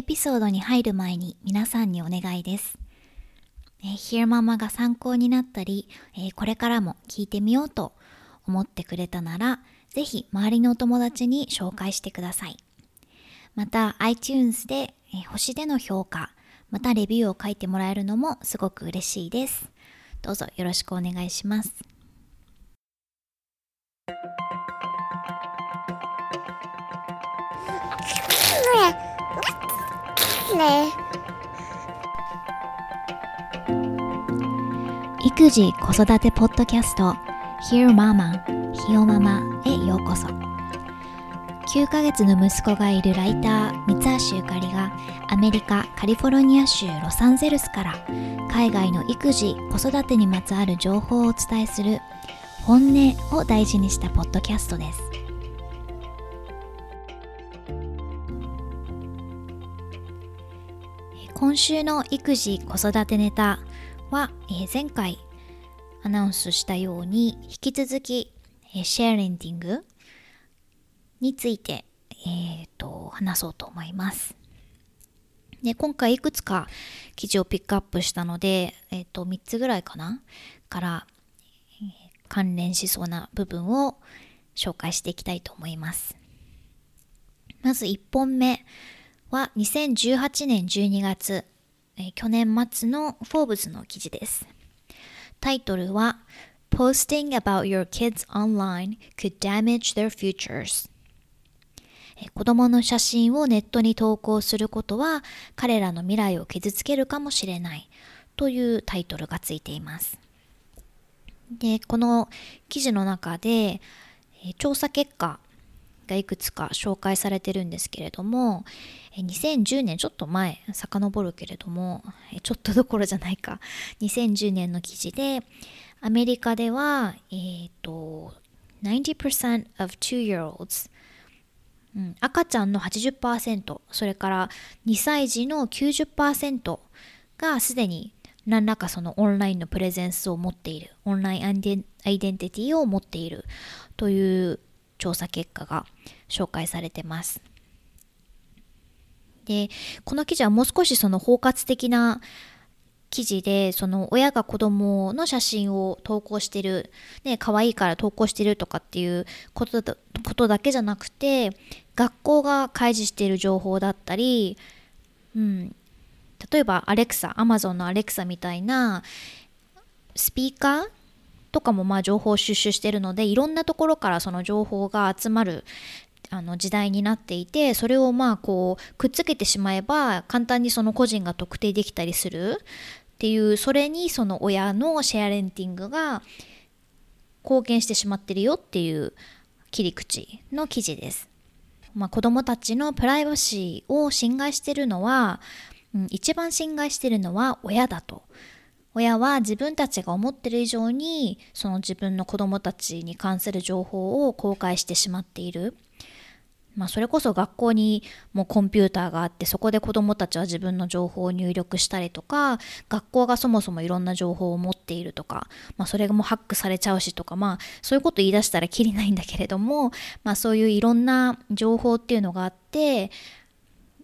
エピソードに入る前に皆さんにお願いです。えー、ヒ e ママが参考になったり、えー、これからも聞いてみようと思ってくれたなら、ぜひ周りのお友達に紹介してください。また iTunes で、えー、星での評価、またレビューを書いてもらえるのもすごく嬉しいです。どうぞよろしくお願いします。育児子育てポッドキャスト Hear Mama ひよママへようこそ。9ヶ月の息子がいるライター三橋ゆかりがアメリカカリフォルニア州ロサンゼルスから海外の育児子育てにまつわる情報をお伝えする本音を大事にしたポッドキャストです。今週の育児子育てネタは、えー、前回アナウンスしたように引き続き、えー、シェアレンティングについて、えーと、話そうと思います。で今回いくつか記事をピックアップしたので、えーと、3つぐらいかな？から、えー、関連しそうな部分を紹介していきたいと思います。まず1本目は2018年12月、えー、去年末のフォーブズの記事です。タイトルは Posting about your kids online could damage their futures 子供の写真をネットに投稿することは彼らの未来を傷つけるかもしれないというタイトルがついています。で、この記事の中で調査結果がいくつか紹介されてるんですけれども2010年ちょっと前遡るけれどもちょっとどころじゃないか。2010年の記事でアメリカではえっ、ー、と90% of two-year-olds うん、赤ちゃんの80%それから2歳児の90%がすでに何らかそのオンラインのプレゼンスを持っているオンラインアイデンティティを持っているという調査結果が紹介されてます。でこの記事はもう少しその包括的な記事でその親が子供の写真を投稿してる、ね、可愛いから投稿してるとかっていうことだことだけじゃなくて学校が開示している情報だったり、うん、例えばアレクサアマゾンのアレクサみたいなスピーカーとかもまあ情報収集してるのでいろんなところからその情報が集まるあの時代になっていてそれをまあこうくっつけてしまえば簡単にその個人が特定できたりするっていうそれにその親のシェアレンティングが貢献してしまってるよっていう切り口の記事です。まあ、子どもたちのプライバシーを侵害してるのは、うん、一番侵害してるのは親だと。親は自分たちが思ってる以上にその自分の子供たちに関する情報を公開してしまっている。まあ、それこそ学校にもコンピューターがあってそこで子どもたちは自分の情報を入力したりとか学校がそもそもいろんな情報を持っているとか、まあ、それがもうハックされちゃうしとかまあそういうこと言い出したらきりないんだけれども、まあ、そういういろんな情報っていうのがあって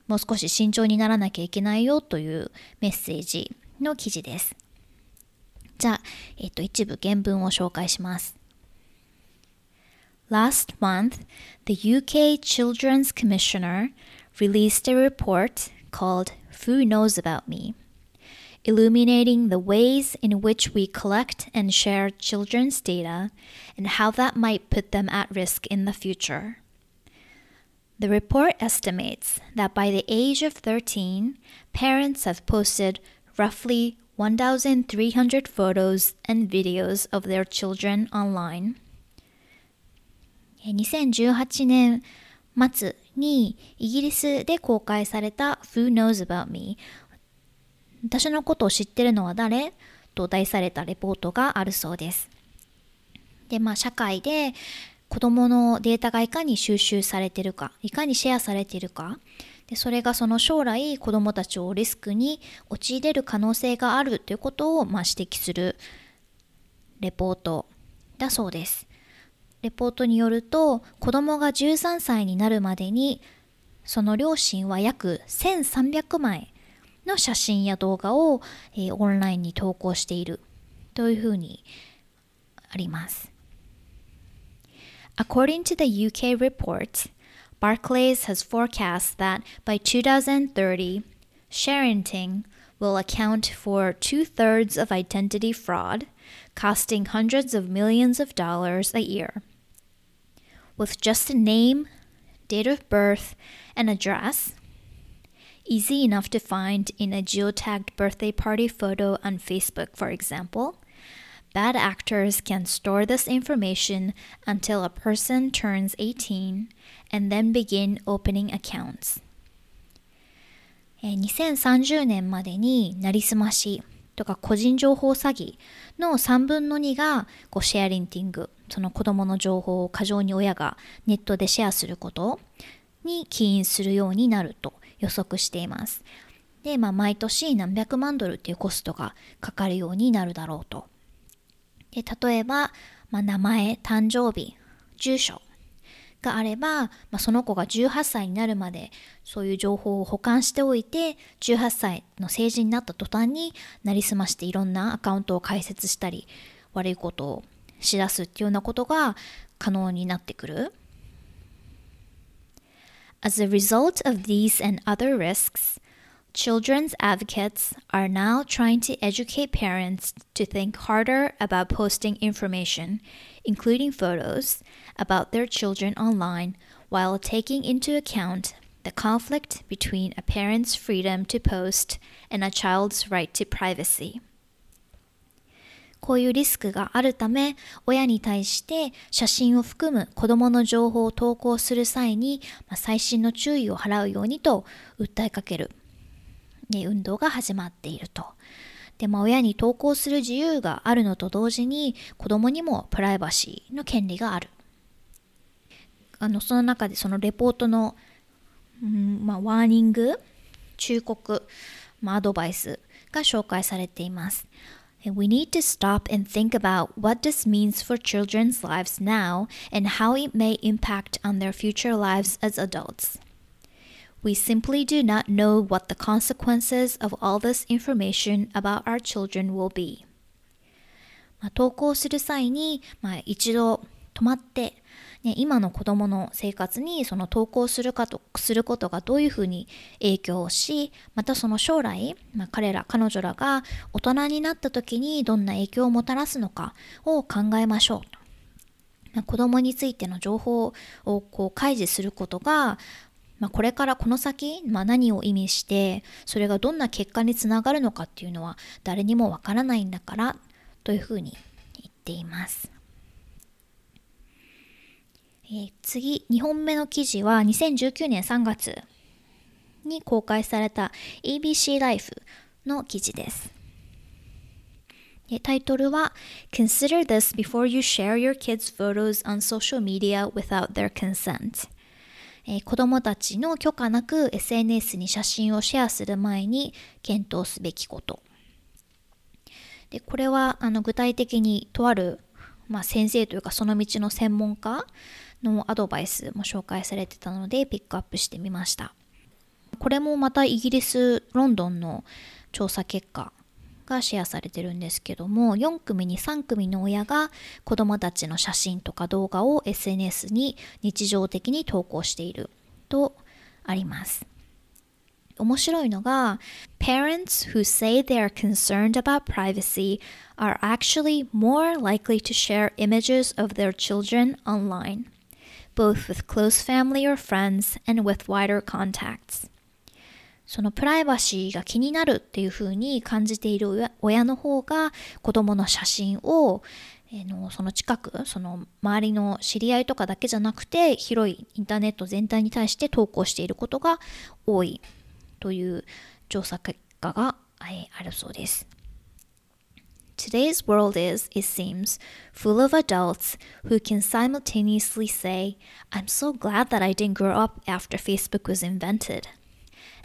もう少し慎重にならなきゃいけないよというメッセージの記事です。じゃあ、えっと、一部原文を紹介します。Last month, the UK Children's Commissioner released a report called Who Knows About Me, illuminating the ways in which we collect and share children's data and how that might put them at risk in the future. The report estimates that by the age of 13, parents have posted roughly 1,300 photos and videos of their children online. 2018年末にイギリスで公開された Who Knows About Me? 私のことを知ってるのは誰と題されたレポートがあるそうです。で、まあ社会で子供のデータがいかに収集されてるか、いかにシェアされてるか、でそれがその将来子どもたちをリスクに陥れる可能性があるということをまあ指摘するレポートだそうです。レポートによると子どもが13歳になるまでにその両親は約1300枚の写真や動画を、えー、オンラインに投稿しているというふうにあります。According to the UK report, Barclays has forecast that by 2030, sharenting will account for two thirds of identity fraud, costing hundreds of millions of dollars a year. With just a name, date of birth, and address, easy enough to find in a geotagged birthday party photo on Facebook, for example, bad actors can store this information until a person turns 18 and then begin opening accounts. 2030年までになりすましとか個人情報詐欺の3分の2がこうシェアリンティング、その子供の情報を過剰に親がネットでシェアすることに起因するようになると予測しています。で、まあ、毎年何百万ドルっていうコストがかかるようになるだろうと。で例えば、まあ、名前、誕生日、住所があれば、まあ、その子が18歳になるまでそういう情報を保管しておいて18歳の成人になった途端になりすましていろんなアカウントを開設したり悪いことをしだすっていうようなことが可能になってくる。As a result of these and other risks, children's advocates are now trying to educate parents to think harder about posting information, including photos, about their children online while taking into account the conflict between a parent's freedom to post and a child's right to privacy. こういうリスクがあるため、親に対して写真を含む子供の情報を投稿する際に、まあ、細心の注意を払うようにと訴えかける、 ね、運動が始まっていると。で、まあ、親に投稿する自由があるのと同時に子供にもプライバシーの権利がある。あのその中でそのレポートの、うんまあ、ワーニング忠告、まあ、アドバイスが紹介されています。We need to stop and think about what this means for children's lives now and how it may impact on their future lives as adults. We simply do not know what the consequences of all this information about our children will be. まあ、投稿する際に、まあ、一度止まってね、今の子どもの生活にその投稿するかとすることがどういうふうに影響をしまたその将来、まあ、彼ら彼女らが大人になった時にどんな影響をもたらすのかを考えましょう。まあ、子どもについての情報をこう開示することがまあ、これからこの先、まあ、何を意味してそれがどんな結果につながるのかっていうのは誰にもわからないんだからというふうに言っています。えー、次、2本目の記事は2019年3月に公開された ABC Life の記事です。タイトルは Consider this before you share your kids' photos on social media without their consent えー、子供たちの許可なく SNS に写真をシェアする前に検討すべきこと。でこれはあの具体的にとある、まあ、先生というかその道の専門家のアドバイスも紹介されてたのでピックアップしてみました。これもまたイギリスロンドンの調査結果がシェアされてるんですけども4組に3組の親が子供たちの写真とか動画を SNS に日常的に投稿しているとあります面白いのが Parents who say they are concerned about privacy are actually more likely to share images of their children online both with close family or friends and with wider contacts. そのプライバシーが気になるっていうふうに感じている親の方が子供の写真を、え、のその近くその周りの知り合いとかだけじゃなくて広いインターネット全体に対して投稿していることが多いという調査結果が、あるそうです。Today's world is, it seems, full of adults who can simultaneously say, I'm so glad that I didn't grow up after Facebook was invented,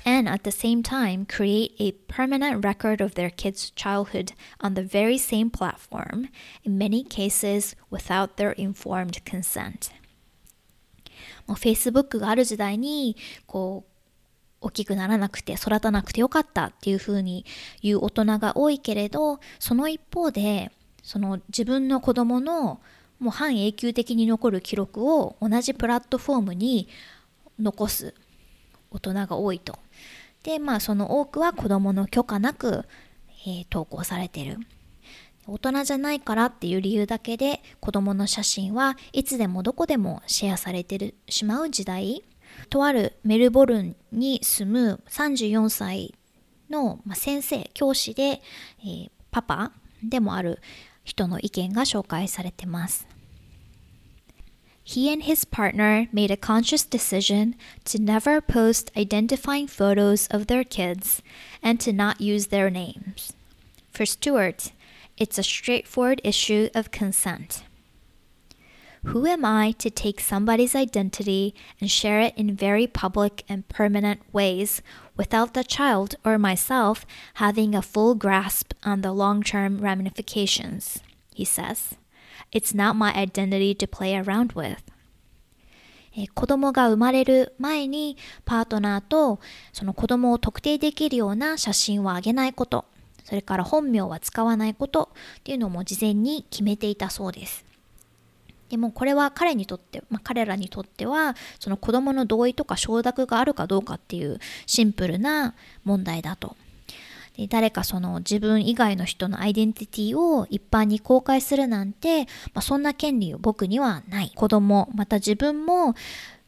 and at the same time create a permanent record of their kids' childhood on the very same platform, in many cases without their informed consent. もう Facebook がある時代にこう大きくならなくて育たなくてよかったっていうふうに言う大人が多いけれどその一方でその自分の子供のもう半永久的に残る記録を同じプラットフォームに残す大人が多いと。でまあその多くは子供の許可なく、えー、投稿されてる。大人じゃないからっていう理由だけで子供の写真はいつでもどこでもシェアされてしまう時代とあるメルボルンに住む34歳の、先生教師で、えー、パパでもある人の意見が紹介されてます。He and his partner made a conscious decision to never post identifying photos of their kids and to not use their names. For Stewart, it's a straightforward issue of consent. Who am I to take somebody's identity and share it in very public and permanent ways without the child or myself having a full grasp on the long term ramifications? He says. It's not my identity to play around with. 子供が生まれる前にパートナーとその子供を特定できるような写真をあげないこと、それから本名は使わないことっていうのも事前に決めていたそうです。でもこれは彼にとって、まあ、彼らにとってはその子供の同意とか承諾があるかどうかっていうシンプルな問題だと。で誰かその自分以外の人のアイデンティティを一般に公開するなんて、まあ、そんな権利を僕にはない。子供、また自分も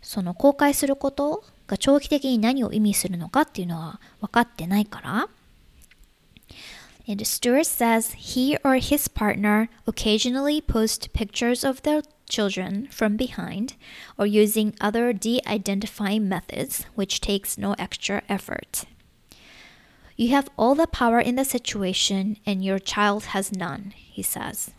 その公開することが長期的に何を意味するのかっていうのは分かってないから。And Stewart says he or his partner occasionally post pictures of their children from behind or using other de identifying methods, which takes no extra effort. You have all the power in the situation, and your child has none, he says.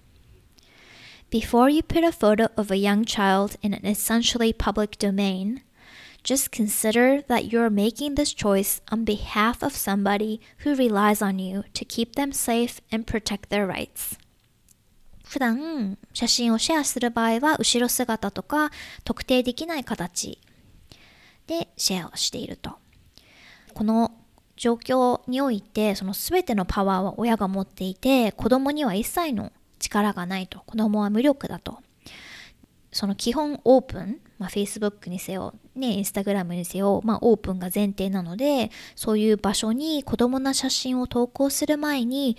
Before you put a photo of a young child in an essentially public domain, just consider that you're making this choice on behalf of somebody who relies on you to keep them safe and protect their rights. 普段写真をシェアする場合は後ろ姿とか特定できない形でシェアをしていると。この 状況においてその全てのパワーは親が持っていて子供には一切の力がないと子供は無力だとその基本オープン、まあ、Facebook にせよ、ね、Instagram にせよ、まあ、オープンが前提なのでそういう場所に子供の写真を投稿する前に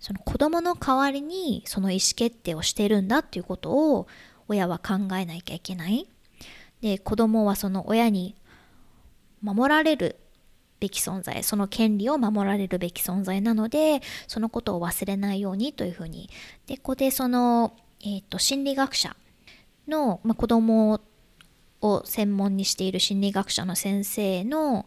その子供の代わりにその意思決定をしてるんだっていうことを親は考えなきゃいけない。で子供はその親に守られるべき存在その権利を守られるべき存在なのでそのことを忘れないようにというふうにでここでその、えーと、心理学者の、まあ、子供を専門にしている心理学者の先生の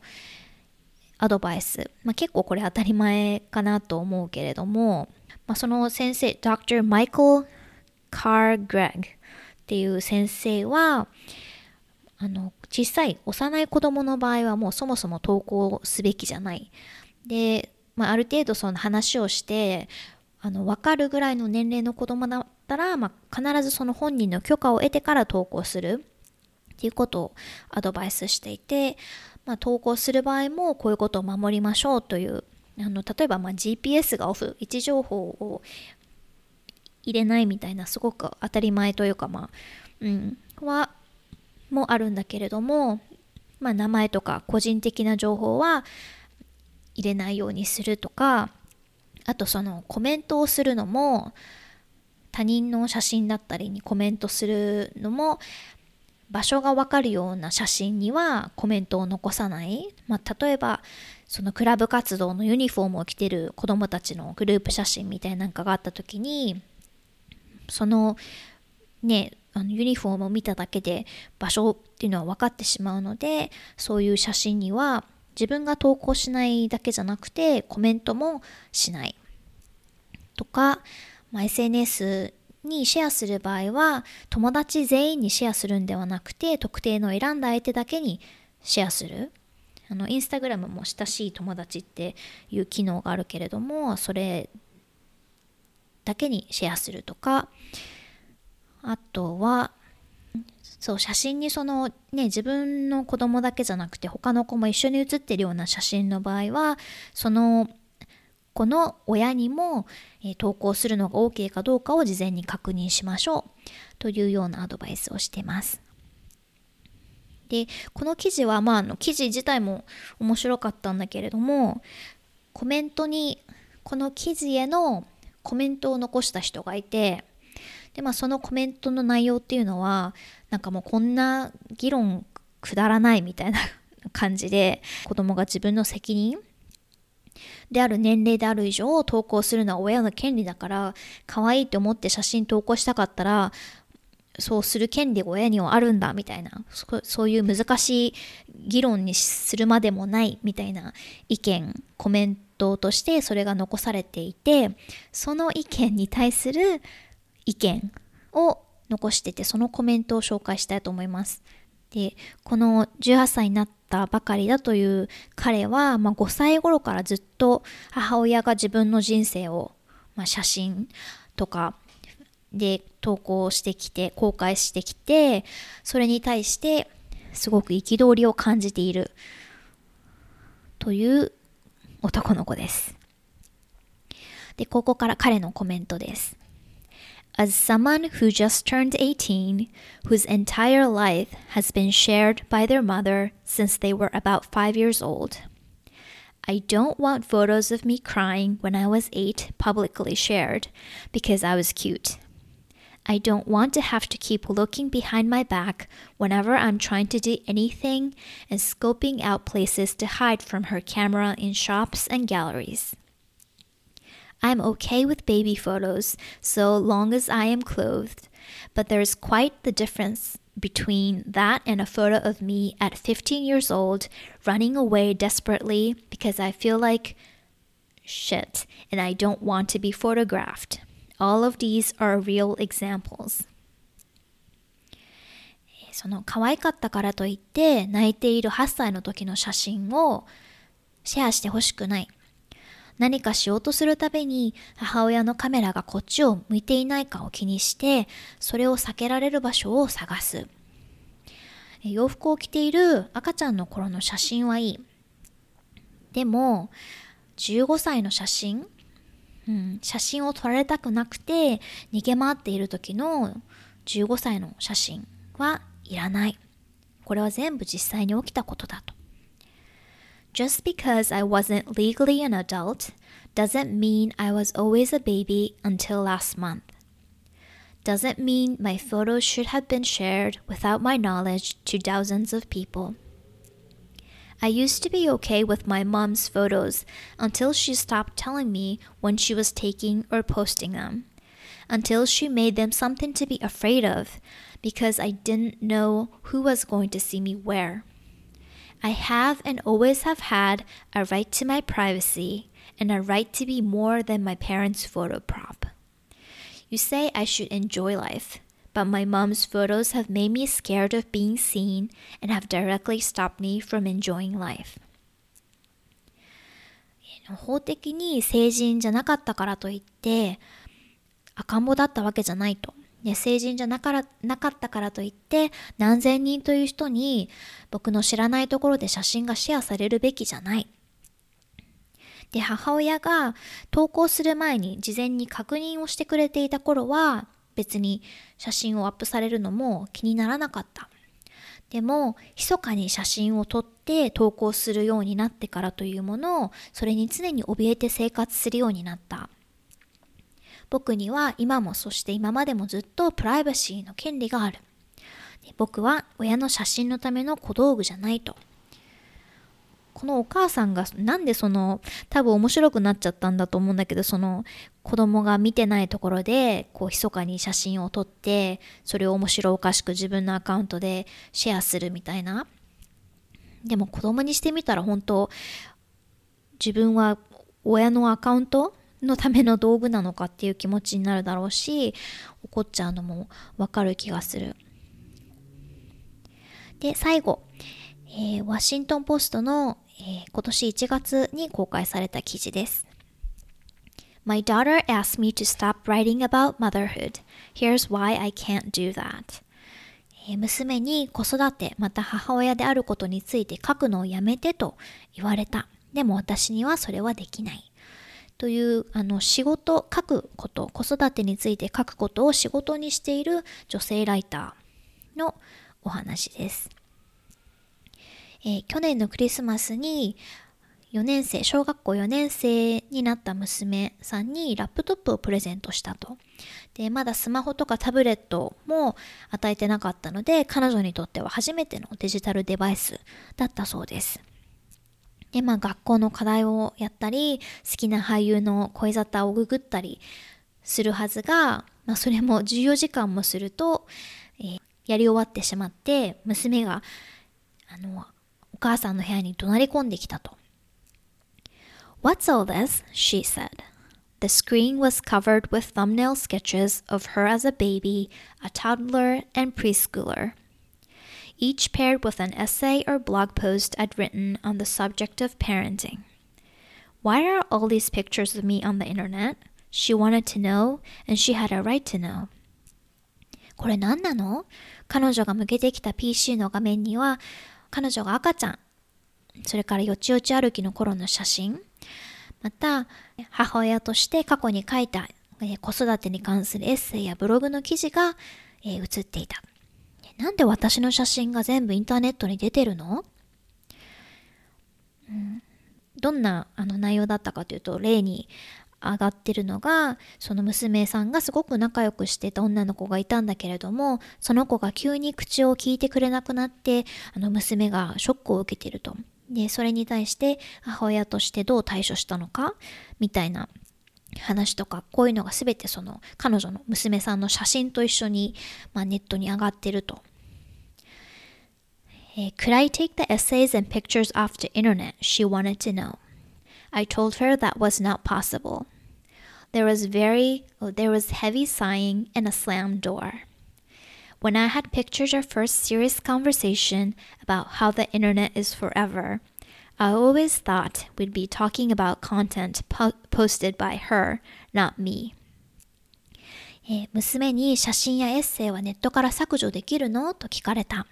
アドバイス、まあ、結構これ当たり前かなと思うけれども、まあ、その先生 Dr. Michael Carr Gregg っていう先生はあの小さい幼い子供の場合はもうそもそも登校すべきじゃない。で、まあ、ある程度その話をしてあの分かるぐらいの年齢の子供だったら、まあ、必ずその本人の許可を得てから登校するっていうことをアドバイスしていて、まあ、登校する場合もこういうことを守りましょうというあの例えばま GPS がオフ位置情報を入れないみたいなすごく当たり前というかまあうんはもあるんだけれども、まあ、名前とか個人的な情報は入れないようにするとかあとそのコメントをするのも他人の写真だったりにコメントするのも場所がわかるような写真にはコメントを残さない、まあ、例えばそのクラブ活動のユニフォームを着てる子どもたちのグループ写真みたいなんかがあった時にそのねあのユニフォームを見ただけで場所っていうのは分かってしまうのでそういう写真には自分が投稿しないだけじゃなくてコメントもしない。とか、まあ、SNS にシェアする場合は友達全員にシェアするんではなくて特定の選んだ相手だけにシェアする。あのインスタグラムも親しい友達っていう機能があるけれどもそれだけにシェアするとかあとはそう写真にそのね自分の子供だけじゃなくて他の子も一緒に写ってるような写真の場合はその子の親にも、えー、投稿するのが OK かどうかを事前に確認しましょうというようなアドバイスをしてます。でこの記事はまああの記事自体も面白かったんだけれどもコメントにこの記事へのコメントを残した人がいてでまあそのコメントの内容っていうのはなんかもうこんな議論くだらないみたいな 感じで子供が自分の責任である年齢である以上投稿するのは親の権利だから可愛いと思って写真投稿したかったらそうする権利が親にはあるんだみたいなそういう難しい議論にするまでもないみたいな意見コメントとしてそれが残されていてその意見に対する意見を残しててそのコメントを紹介したいと思います。でこの18歳になったばかりだという彼は、まあ、5歳頃からずっと母親が自分の人生を、まあ、写真とかで投稿してきて公開してきてそれに対してすごく憤りを感じているという男の子です。で、ここから彼のコメントです。As someone who just turned 18, whose entire life has been shared by their mother since they were about five years old, I don't want photos of me crying when I was eight publicly shared because I was cute. I don't want to have to keep looking behind my back whenever I'm trying to do anything and scoping out places to hide from her camera in shops and galleries. I'm okay with baby photos so long as I am clothed, but there's quite the difference between that and a photo of me at 15 years old running away desperately because I feel like shit and I don't want to be photographed. All of these are real examples. その可愛かったからといって泣いている8歳の時の写真をシェアしてほしくない。 何かしようとするたびに母親のカメラがこっちを向いていないかを気にしてそれを避けられる場所を探す。洋服を着ている赤ちゃんの頃の写真はいい。でも15歳の写真うん、写真を撮られたくなくて逃げ回っている時の15歳の写真はいらない。これは全部実際に起きたことだと。Just because I wasn't legally an adult doesn't mean I was always a baby until last month. Doesn't mean my photos should have been shared without my knowledge to thousands of people. I used to be okay with my mom's photos until she stopped telling me when she was taking or posting them, until she made them something to be afraid of because I didn't know who was going to see me where. I have and always have had a right to my privacy and a right to be more than my parents' photo prop. You say I should enjoy life but my mom's photos have made me scared of being seen and have directly stopped me from enjoying life. 法的に成人じゃなかったからといって赤ん坊だったわけじゃないと。 ね、成人じゃなからなかったからといって何千人という人に僕の知らないところで写真がシェアされるべきじゃない。で母親が投稿する前に事前に確認をしてくれていた頃は別に写真をアップされるのも気にならなかった。でも、密かに写真を撮って投稿するようになってからというものを、それに常に怯えて生活するようになった。僕には今もそして今までもずっとプライバシーの権利がある。僕は親の写真のための小道具じゃないと。このお母さんがなんでその多分面白くなっちゃったんだと思うんだけどその子供が見てないところでこう密かに写真を撮ってそれを面白おかしく自分のアカウントでシェアするみたいなでも子供にしてみたら本当自分は親のアカウントのための道具なのかっていう気持ちになるだろうし怒っちゃうのもわかる気がするで最後、えー、ワシントンポストのえー、今年1月に公開された記事です。My daughter asked me to stop writing about motherhood. Here's why I can't do that. 娘に子育てまた母親であることについて書くのをやめてと言われた。でも私にはそれはできない。というあの仕事書くこと子育てについて書くことを仕事にしている女性ライターのお話です、えー、去年のクリスマスに4年生小学校4年生になった娘さんにラップトップをプレゼントしたと。でまだスマホとかタブレットも与えてなかったので彼女にとっては初めてのデジタルデバイスだったそうです。で、まあ学校の課題をやったり、好きな俳優の声沙汰をググったりするはずが、まあそれも14時間もすると、えー、やり終わってしまって、娘が、あの、お母さんの部屋に怒鳴り込んできたと。What's all this? she said. The screen was covered with thumbnail sketches of her as a baby, a toddler, and preschooler. Each paired with an essay or blog post I'd written on the subject of parenting. Why are all these pictures of me on the internet? She wanted to know, and she had a right to know. これ何なの彼女が向けてきた PC の画面には、彼女が赤ちゃん、それからよちよち歩きの頃の写真、また母親として過去に書いた、え子育てに関するエッセイやブログの記事が、えー、写っていた。なんで私の写真が全部インターネットに出てるの、うん、どんなあの内容だったかというと例に上がってるのがその娘さんがすごく仲良くしてた女の子がいたんだけれどもその子が急に口を聞いてくれなくなってあの娘がショックを受けてると。でそれに対して母親としてどう対処したのか？みたいな。話とかこういうのが全てその彼女の娘さんの写真と一緒に、まあ、ネットに上がってると。Could I take the essays and pictures off the internet? She wanted to know. I told her that was not possible. There was very oh, there was heavy sighing and a slammed door. When I had pictured our first serious conversation about how the internet is forever, I always thought we'd be talking about content po posted by her, not me. えー、娘に写真やエッセイはネットから削除できるのと聞かれた。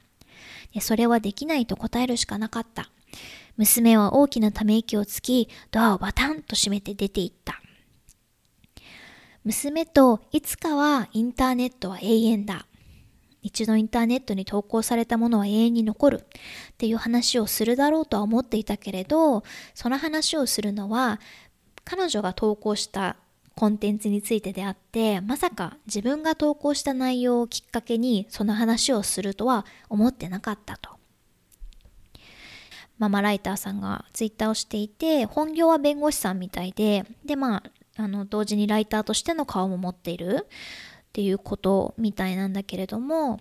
それはできないと答えるしかなかった。娘は大きなため息をつき、ドアをバタンと閉めて出て行った。娘といつかはインターネットは永遠だ。一度インターネットに投稿されたものは永遠に残るっていう話をするだろうとは思っていたけれど、その話をするのは彼女が投稿したコンテンツについてであってまさか自分が投稿した内容をきっかけにその話をするとは思ってなかったと。ママライターさんがツイッターをしていて本業は弁護士さんみたいででまああの同時にライターとしての顔も持っているっていうことみたいなんだけれども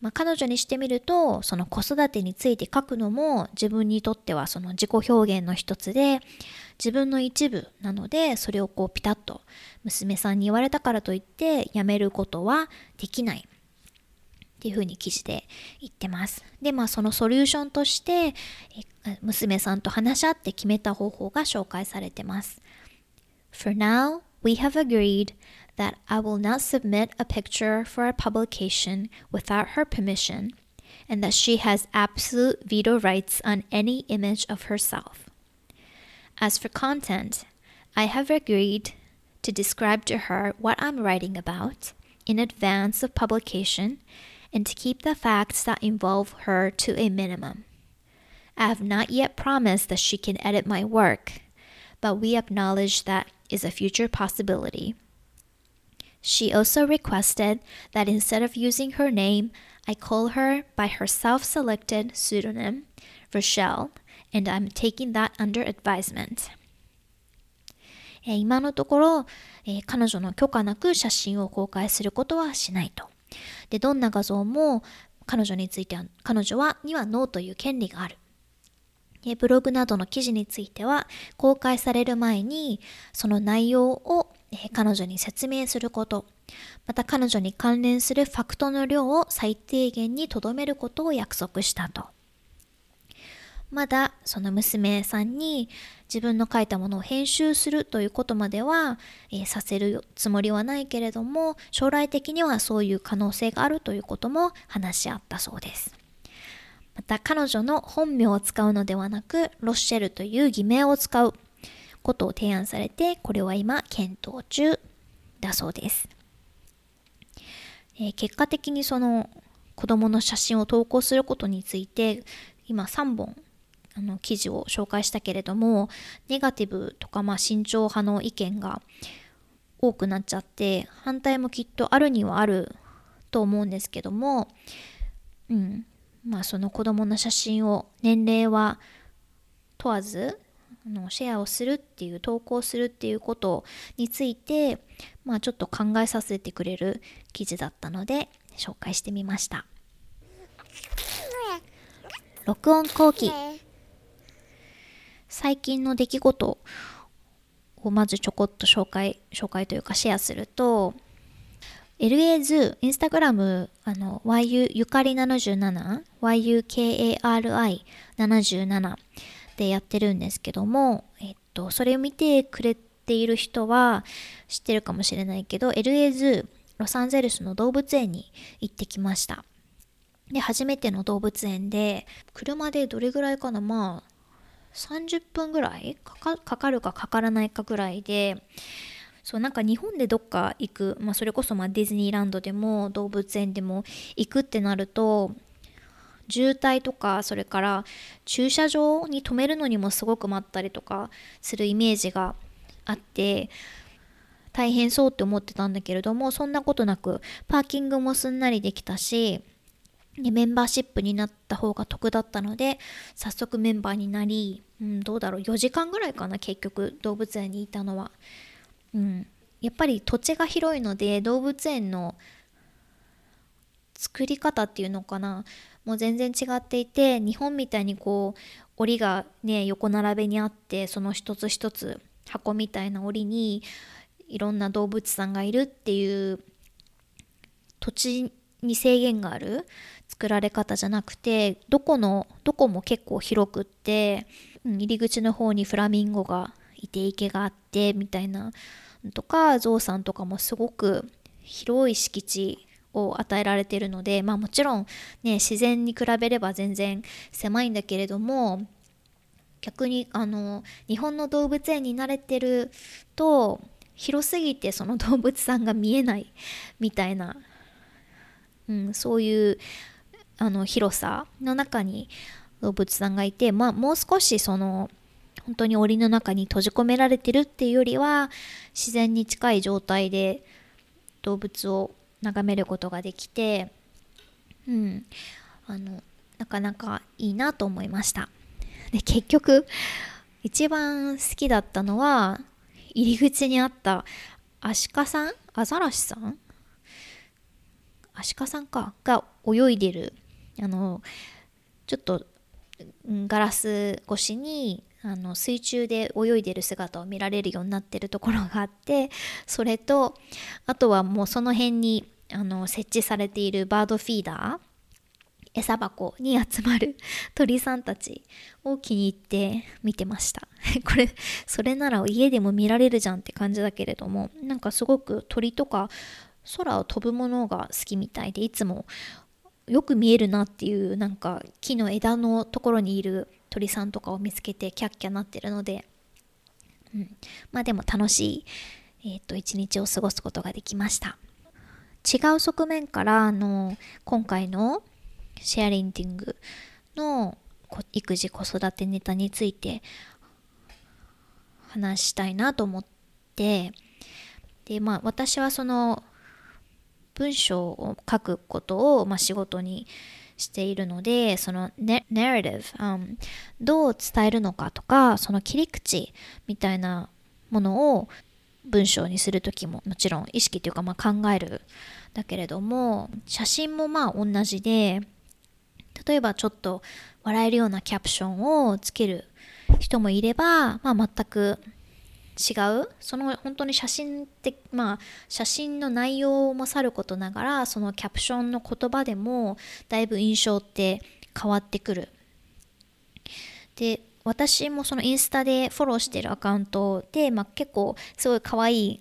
まあ、彼女にしてみるとその子育てについて書くのも自分にとってはその自己表現の一つで自分の一部なのでそれをこうピタッと娘さんに言われたからといってやめることはできないっていうふうに記事で言ってます。でまあそのソリューションとして娘さんと話し合って決めた方法が紹介されてます。For now, we have agreed that I will not submit a picture for a publication without her permission, and that she has absolute veto rights on any image of herself. As for content, I have agreed to describe to her what I'm writing about in advance of publication and to keep the facts that involve her to a minimum. I have not yet promised that she can edit my work, but we acknowledge that is a future possibility. She also requested that instead of using her name, I call her by her self selected pseudonym, Rochelle, and I'm taking that under advisement. え今のところ、え、彼女の許可なく写真を公開することはしないと。で、どんな画像も彼女については、彼女はにはノーという権利がある。ブログなどの記事については公開される前にその内容を彼女に説明すること、また彼女に関連するファクトの量を最低限に留めることを約束したと。まだその娘さんに自分の書いたものを編集するということまでは、えー、させるつもりはないけれども将来的にはそういう可能性があるということも話し合ったそうです。また彼女の本名を使うのではなくロッシェルという偽名を使うことを提案されてこれは今検討中だそうです、えー、結果的にその子供の写真を投稿することについて今3本あの記事を紹介したけれどもネガティブとかまあ慎重派の意見が多くなっちゃって反対もきっとあるにはあると思うんですけどもうんまあその子供の写真を年齢は問わずあのシェアをするっていう投稿するっていうことについてまあちょっと考えさせてくれる記事だったので紹介してみました。録音後期。最近の出来事をまずちょこっと紹介紹介というかシェアすると LA ズインスタグラムあの YU ゆかり77 YUKARI77 でやってるんですけども、えっと、それを見てくれている人は知ってるかもしれないけど LA ズロサンゼルスの動物園に行ってきました。で初めての動物園で車でどれぐらいかなまあ30分ぐらい？かかるかかからないかぐらいでそうなんか日本でどっか行く、まあ、それこそまディズニーランドでも動物園でも行くってなると渋滞とかそれから駐車場に止めるのにもすごく待ったりとかするイメージがあって大変そうって思ってたんだけれどもそんなことなくパーキングもすんなりできたしメンバーシップになった方が得だったので早速メンバーになり、うん、どうだろう4時間ぐらいかな結局動物園にいたのは。うん、やっぱり土地が広いので動物園の作り方っていうのかなもう全然違っていて日本みたいにこう檻がね横並べにあってその一つ一つ箱みたいな檻にいろんな動物さんがいるっていう土地に制限がある作られ方じゃなくてどこのどこも結構広くって、うん、入り口の方にフラミンゴがいて池があってみたいなとかゾウさんとかもすごく広い敷地を与えられてるのでまあもちろんね自然に比べれば全然狭いんだけれども逆にあの日本の動物園に慣れてると広すぎてその動物さんが見えないみたいな、うん、そういうあの広さの中に動物さんがいて、まあ、もう少しその本当に檻の中に閉じ込められてるっていうよりは自然に近い状態で動物を眺めることができて、うん、あのなかなかいいなと思いました。で結局一番好きだったのは入り口にあったアシカさん？アザラシさん？アシカさんか。が泳いでるあのちょっとガラス越しにあの水中で泳いでる姿を見られるようになってるところがあってそれとあとはもうその辺にあの設置されているバードフィーダー餌箱に集まる 鳥さんたちを気に入って見てました。これそれなら家でも見られるじゃんって感じだけれどもなんかすごく鳥とか空を飛ぶものが好きみたいでいつもよく見えるなっていうなんか木の枝のところにいる鳥さんとかを見つけてキャッキャなってるので、うん、まあでも楽しい、えー、と一日を過ごすことができました。違う側面からあの今回のシェアリンディングの育児子育てネタについて話したいなと思ってでまあ私はその文章を書くことを、まあ、仕事にしているのでそのネラティブ、どう伝えるのかとかその切り口みたいなものを文章にする時ももちろん意識というかまあ考えるだけれども写真もまあ同じで例えばちょっと笑えるようなキャプションをつける人もいれば、まあ、全く違う？その本当に写真ってまあ写真の内容もさることながらそのキャプションの言葉でもだいぶ印象って変わってくる。で私もそのインスタでフォローしてるアカウントで、まあ、結構すごい可愛い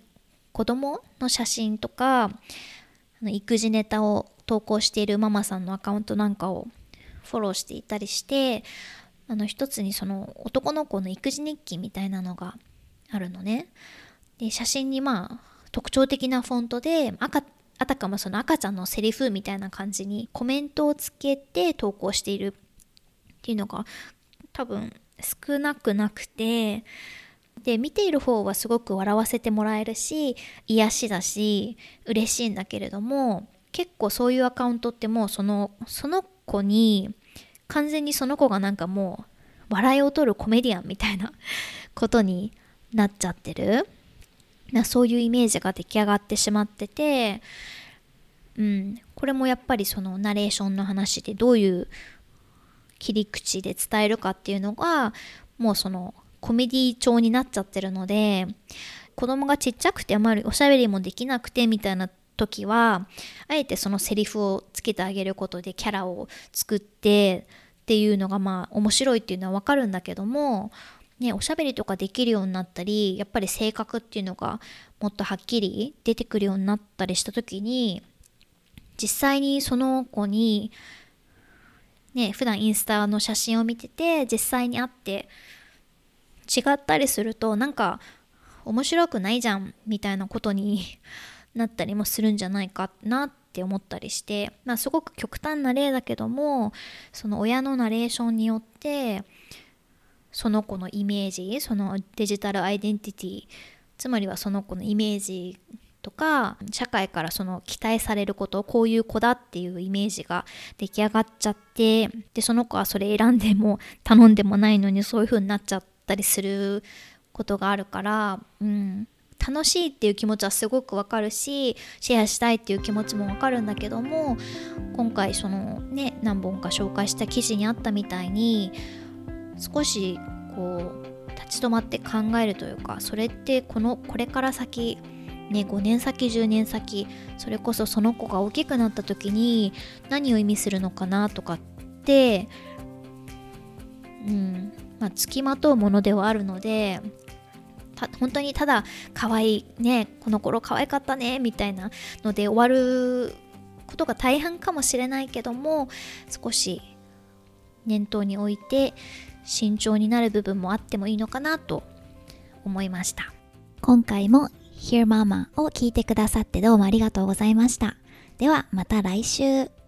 子供の写真とか育児ネタを投稿しているママさんのアカウントなんかをフォローしていたりしてあの一つにその男の子の育児日記みたいなのがあるのね。で写真にまあ特徴的なフォントで赤あたかもその赤ちゃんのセリフみたいな感じにコメントをつけて投稿しているっていうのが多分少なくなくてで見ている方はすごく笑わせてもらえるし癒しだし嬉しいんだけれども結構そういうアカウントってもうそのその子に完全にその子がなんかもう笑いを取るコメディアンみたいなことになっちゃってる。そういうイメージが出来上がってしまってて、うん、これもやっぱりそのナレーションの話でどういう切り口で伝えるかっていうのがもうそのコメディ調になっちゃってるので子供がちっちゃくてあまりおしゃべりもできなくてみたいな時はあえてそのセリフをつけてあげることでキャラを作ってっていうのがまあ面白いっていうのはわかるんだけどもね、おしゃべりとかできるようになったりやっぱり性格っていうのがもっとはっきり出てくるようになったりした時に実際にその子にね普段インスタの写真を見てて実際に会って違ったりするとなんか面白くないじゃんみたいなことに なったりもするんじゃないかなって思ったりして、まあ、すごく極端な例だけどもその親のナレーションによってその子のイメージそのデジタルアイデンティティつまりはその子のイメージとか社会からその期待されることこういう子だっていうイメージが出来上がっちゃってでその子はそれ選んでも頼んでもないのにそういう風になっちゃったりすることがあるから、うん、楽しいっていう気持ちはすごくわかるしシェアしたいっていう気持ちもわかるんだけども今回そのね何本か紹介した記事にあったみたいに少しこう立ち止まって考えるというかそれってこのこれから先ね、5年先10年先それこそその子が大きくなった時に何を意味するのかなとかってうんまあ付きまとうものではあるので本当にただ可愛いねこの頃可愛かったねみたいなので終わることが大半かもしれないけども少し念頭に置いて慎重になる部分もあってもいいのかなと思いました。今回も Hear Mama を聞いてくださってどうもありがとうございました。ではまた来週。